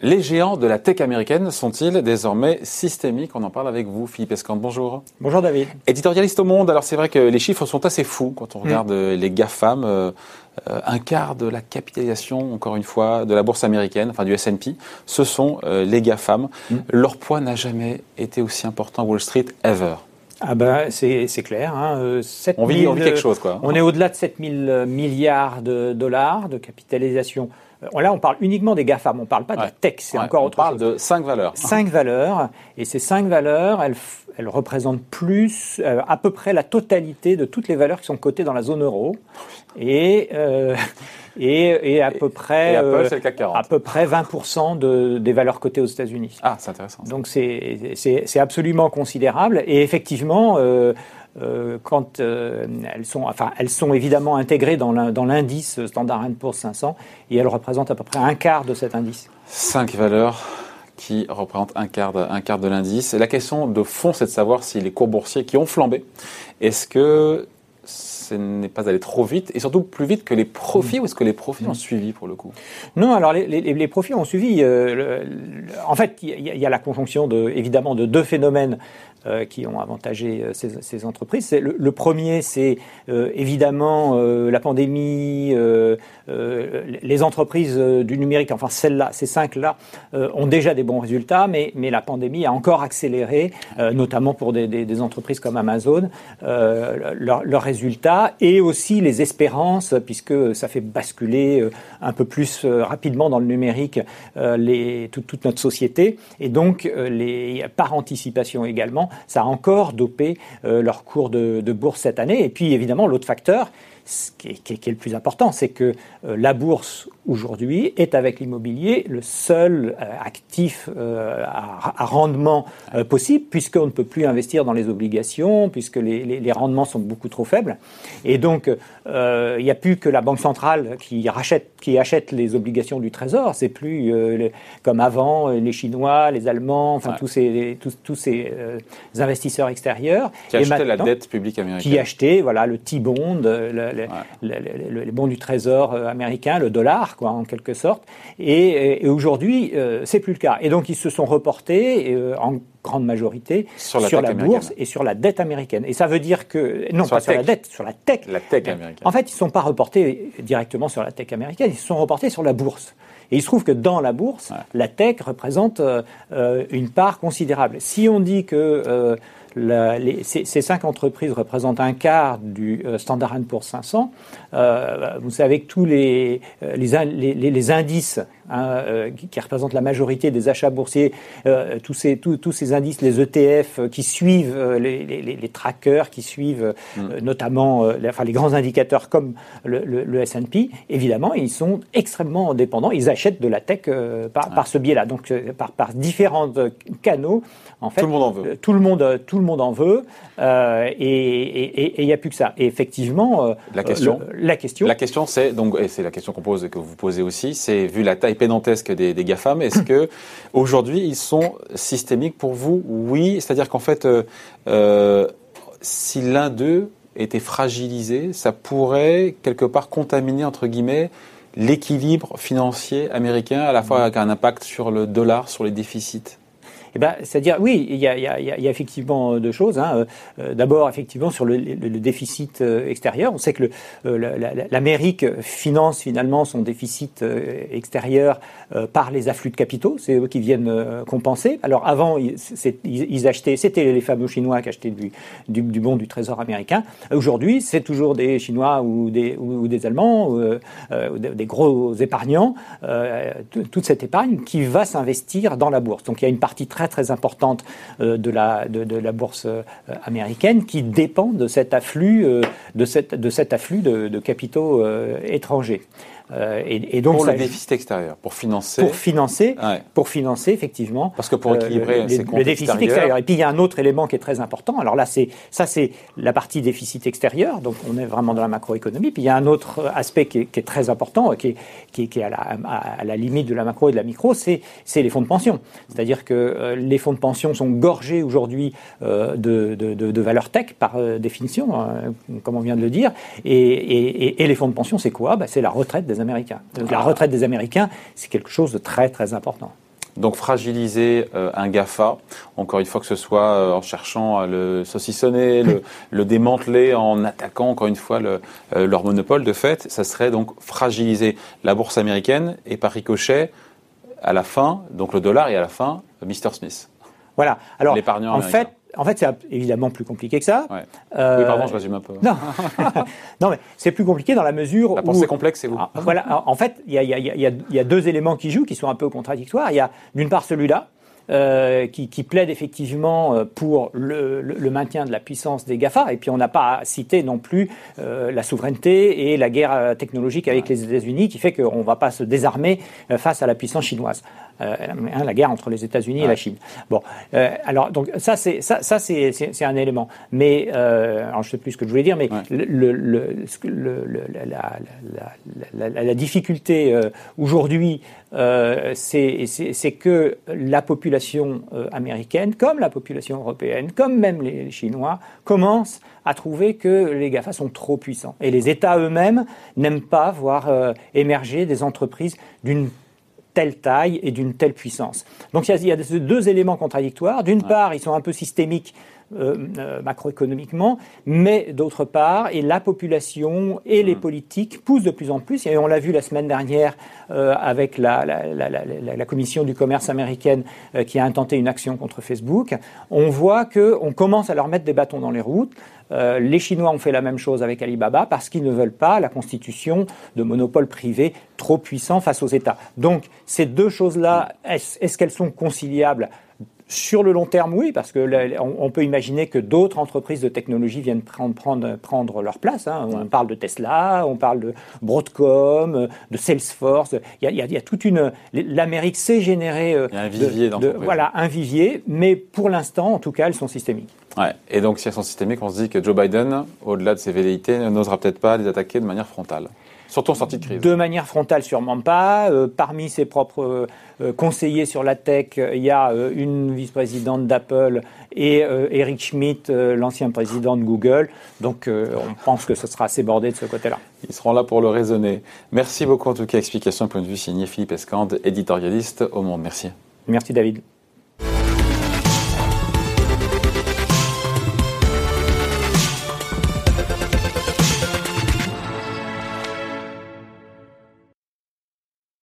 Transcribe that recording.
Les géants de la tech américaine sont-ils désormais systémiques? On en parle avec vous, Philippe Escande. Bonjour. Bonjour David. Éditorialiste au Monde. Alors c'est vrai que les chiffres sont assez fous quand on regarde mm. les GAFAM. Euh, euh, un quart de la capitalisation, encore une fois, de la bourse américaine, enfin du S&P, ce sont euh, les GAFAM. Mm. Leur poids n'a jamais été aussi important à Wall Street ever. Ah ben c'est clair. Hein. on, vit, on, vit, quelque chose quoi. On est au-delà de 7 000 milliards de dollars de capitalisation euh, là, on parle uniquement des GAFAM, on ne parle pas de la tech, c'est encore autre chose. On parle de cinq valeurs. Cinq valeurs, et ces cinq valeurs, elles, elles représentent plus, euh, à peu près la totalité de toutes les valeurs qui sont cotées dans la zone euro. Et, euh, et, et, à peu près, à peu près 20% de, des valeurs cotées aux États-Unis. Ah, c'est intéressant. Donc c'est absolument considérable. Et effectivement, euh, quand euh, elles sont, enfin, elles sont évidemment intégrées dans l'indice Standard Poor's 500 et elles représentent à peu près un quart de cet indice. Cinq valeurs qui représentent un quart de, un quart de l'indice. La question de fond, c'est de savoir si les cours boursiers qui ont flambé, est-ce que ce n'est pas aller trop vite et surtout plus vite que les profits ou est-ce que les profits ont suivi pour le coup? Non, alors les, les, profits ont suivi. Euh, en fait, il y, y, a la conjonction de, évidemment de deux phénomènes euh, qui ont avantagé euh, ces, ces entreprises. Le, le, premier, c'est euh, évidemment la pandémie, les entreprises du numérique, enfin celles-là, ces cinq-là, ont déjà des bons résultats, mais, mais la pandémie a encore accéléré, notamment pour des, des, des, entreprises comme Amazon, leurs résultats et aussi les espérances, puisque ça fait basculer un peu plus rapidement dans le numérique les, toute, toute notre société, et donc les, par anticipation également, ça a encore dopé euh, leur cours de, de, bourse cette année. Et puis évidemment, l'autre facteur, ce qui est, qui est, le plus important, c'est que euh, la bourse aujourd'hui est avec l'immobilier le seul euh, actif euh, à, à, rendement possible, puisqu'on ne peut plus investir dans les obligations, puisque les, les, les rendements sont beaucoup trop faibles. Et donc, il n'y a plus que la Banque centrale qui, rachète, qui achète les obligations du Trésor. C'est plus comme avant les Chinois, les Allemands, enfin tous ces, tous, tous ces investisseurs extérieurs. Qui achetaient la dette publique américaine. Qui achetaient voilà, le T-bond, le, les, bons du trésor euh, américain, le dollar, quoi, en quelque sorte. Et, aujourd'hui, euh, c'est plus le cas. Et donc, ils se sont reportés euh, en grande majorité sur la, bourse et sur la dette américaine. Et ça veut dire que non pas sur la dette, sur la tech. La tech américaine. En fait, ils ne sont pas reportés directement sur la tech américaine, ils se sont reportés sur la bourse. Et il se trouve que dans la bourse, la tech représente une part considérable. Si on dit que ces, cinq entreprises représentent un quart du euh, Standard Poor's 500. Euh, vous savez que tous les, euh, les, les, indices hein, qui, représentent la majorité des achats boursiers, tous, ces, tous, ces indices, les ETF qui suivent les, trackers, qui suivent mm. notamment enfin, les grands indicateurs comme le, le, S&P, évidemment, ils sont extrêmement dépendants. Ils achètent de la tech par, par, ce biais-là, donc par, par différents canaux. En fait, tout le monde en veut. Tout le monde, tout le monde en veut, euh, et il n'y a plus que ça. Et effectivement, euh, la question, la question, la question, c'est donc, et c'est la question qu'on pose et que vous posez aussi, c'est vu la taille pédantesque des, des gafam, est-ce que aujourd'hui ils sont systémiques pour vous? Oui, c'est-à-dire qu'en fait, euh, si l'un d'eux était fragilisé, ça pourrait quelque part contaminer entre guillemets l'équilibre financier américain, à la fois avec un impact sur le dollar, sur les déficits. Eh ben, c'est-à-dire, oui, il y a, effectivement deux choses. Hein. Euh, d'abord, effectivement, sur le, déficit euh, extérieur. On sait que euh, l'Amérique finance finalement son déficit extérieur par les afflux de capitaux. C'est eux qui viennent compenser. Alors avant, ils, achetaient, c'était les fameux Chinois qui achetaient du, du, bon du Trésor américain. Aujourd'hui, c'est toujours des Chinois ou des, ou, des Allemands, des gros épargnants, toute cette épargne qui va s'investir dans la bourse. Donc il y a une partie très très importante euh, de, la, de, la bourse euh, américaine qui dépend de cet afflux, euh, de, cet afflux de, capitaux étrangers. Euh, et, et, donc pour le déficit extérieur, pour financer. Pour financer, pour financer effectivement. Parce que pour équilibrer euh, le, le déficit extérieur. Et puis il y a un autre élément qui est très important. Alors là, c'est ça, c'est la partie déficit extérieur. Donc on est vraiment dans la macroéconomie. Puis il y a un autre aspect qui est, qui est très important, qui est, qui, qui est à, la, à, la, limite de la macro et de la micro, c'est les fonds de pension. C'est-à-dire que euh, les fonds de pension sont gorgés aujourd'hui euh, de, de, de, de valeur tech par définition, hein, comme on vient de le dire. Et, et, et les fonds de pension, c'est quoi? Bah, C'est la retraite des Américains. Donc la retraite des Américains, c'est quelque chose de très très important. Donc fragiliser euh, un GAFA, encore une fois que ce soit euh, en cherchant à le saucissonner, le, démanteler, en attaquant encore une fois le, euh, leur monopole, de fait, ça serait donc fragiliser la bourse américaine et par ricochet, à la fin, donc le dollar et à la fin, Mr. Smith. Voilà. Alors, en fait, en fait, c'est évidemment plus compliqué que ça. Euh, oui, pardon, je résume un peu. Non, non mais c'est plus compliqué dans la mesure la où... pensée complexe, c'est vous. Ah, voilà, en fait, il y, y a, deux éléments qui jouent, qui sont un peu contradictoires. Il y a d'une part celui-là, euh, qui, qui, plaide effectivement euh, pour le, le, maintien de la puissance des GAFA. Et puis on n'a pas cité non plus euh, la souveraineté et la guerre technologique avec les États-Unis, qui fait qu'on ne va pas se désarmer face à la puissance chinoise. Euh, hein, la guerre entre les États-Unis et la Chine. Bon, euh, alors donc ça c'est ça, ça c'est, un élément. Mais euh, alors je sais plus ce que je voulais dire, mais le, le, le, la, la, la, la, difficulté aujourd'hui, c'est, c'est, que la population américaine, comme la population européenne, comme même les Chinois, commence à trouver que les GAFA sont trop puissants. Et les États eux-mêmes n'aiment pas voir émerger des entreprises d'une telle taille et d'une telle puissance. Donc il y a, deux éléments contradictoires. D'une part, ils sont un peu systémiques euh, euh, macroéconomiquement, mais d'autre part, et la population et les mmh. politiques poussent de plus en plus, et on l'a vu la semaine dernière euh, avec la, la, la, la, commission du commerce américaine qui a intenté une action contre Facebook, on voit qu'on commence à leur mettre des bâtons dans les routes. les Chinois ont fait la même chose avec Alibaba parce qu'ils ne veulent pas la constitution de monopoles privés trop puissants face aux États. Donc ces deux choses-là, est-ce qu'elles sont conciliables? Sur le long terme, oui, parce que on, peut imaginer que d'autres entreprises de technologie viennent prendre, prendre, prendre leur place. Hein. On parle de Tesla, on parle de Broadcom, de Salesforce. Il y a, il y a, toute une. L'Amérique sait générer. Euh, un vivier de, Voilà, un vivier, mais pour l'instant, en tout cas, elles sont systémiques. Ouais. Et donc, si elles sont systémiques, on se dit que Joe Biden, au-delà de ses velléités, n'osera peut-être pas les attaquer de manière frontale. Surtout en sortie de crise. De manière frontale, sûrement pas. Euh, parmi ses propres euh, conseillers sur la tech, il y a euh, une vice-présidente d'Apple et Eric Schmidt, l'ancien président de Google. Donc on pense que ce sera assez bordé de ce côté-là. Ils seront là pour le raisonner. Merci beaucoup en tout cas. Explication point de vue signé Philippe Escande, éditorialiste au Monde. Merci. Merci David.